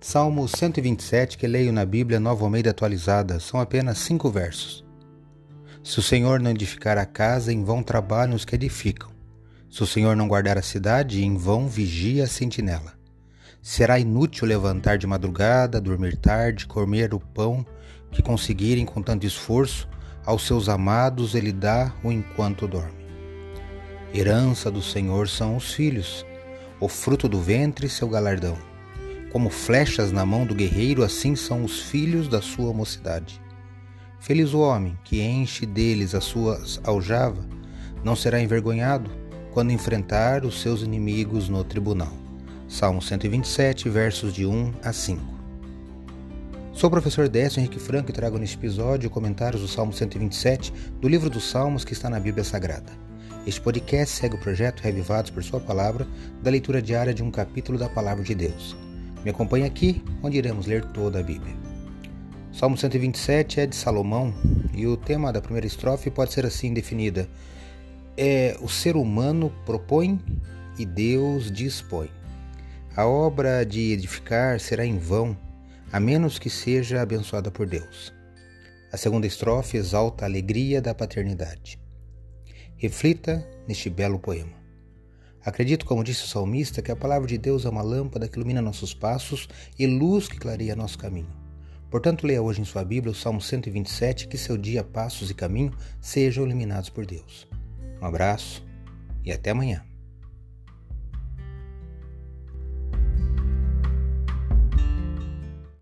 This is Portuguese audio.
Salmo 127, que leio na Bíblia Nova Almeida atualizada, são apenas cinco versos. Se o Senhor não edificar a casa, em vão trabalham os que edificam. Se o Senhor não guardar a cidade, em vão vigia a sentinela. Será inútil levantar de madrugada, dormir tarde, comer o pão que conseguirem com tanto esforço, aos seus amados ele dá o enquanto dorme. Herança do Senhor são os filhos, o fruto do ventre seu galardão. Como flechas na mão do guerreiro, assim são os filhos da sua mocidade. Feliz o homem que enche deles as suas aljava, não será envergonhado quando enfrentar os seus inimigos no tribunal. Salmo 127, versos de 1 a 5. Sou o professor Décio Henrique Franco e trago neste episódio comentários do Salmo 127 do livro dos Salmos que está na Bíblia Sagrada. Este podcast segue o projeto Revivados por Sua Palavra, da leitura diária de um capítulo da Palavra de Deus. Me acompanhe aqui, onde iremos ler toda a Bíblia. Salmo 127 é de Salomão e o tema da primeira estrofe pode ser assim definida: é o ser humano propõe e Deus dispõe. A obra de edificar será em vão, a menos que seja abençoada por Deus. A segunda estrofe exalta a alegria da paternidade. Reflita neste belo poema. Acredito, como disse o salmista, que a palavra de Deus é uma lâmpada que ilumina nossos passos e luz que clareia nosso caminho. Portanto, leia hoje em sua Bíblia o Salmo 127, que seu dia, passos e caminho sejam iluminados por Deus. Um abraço e até amanhã.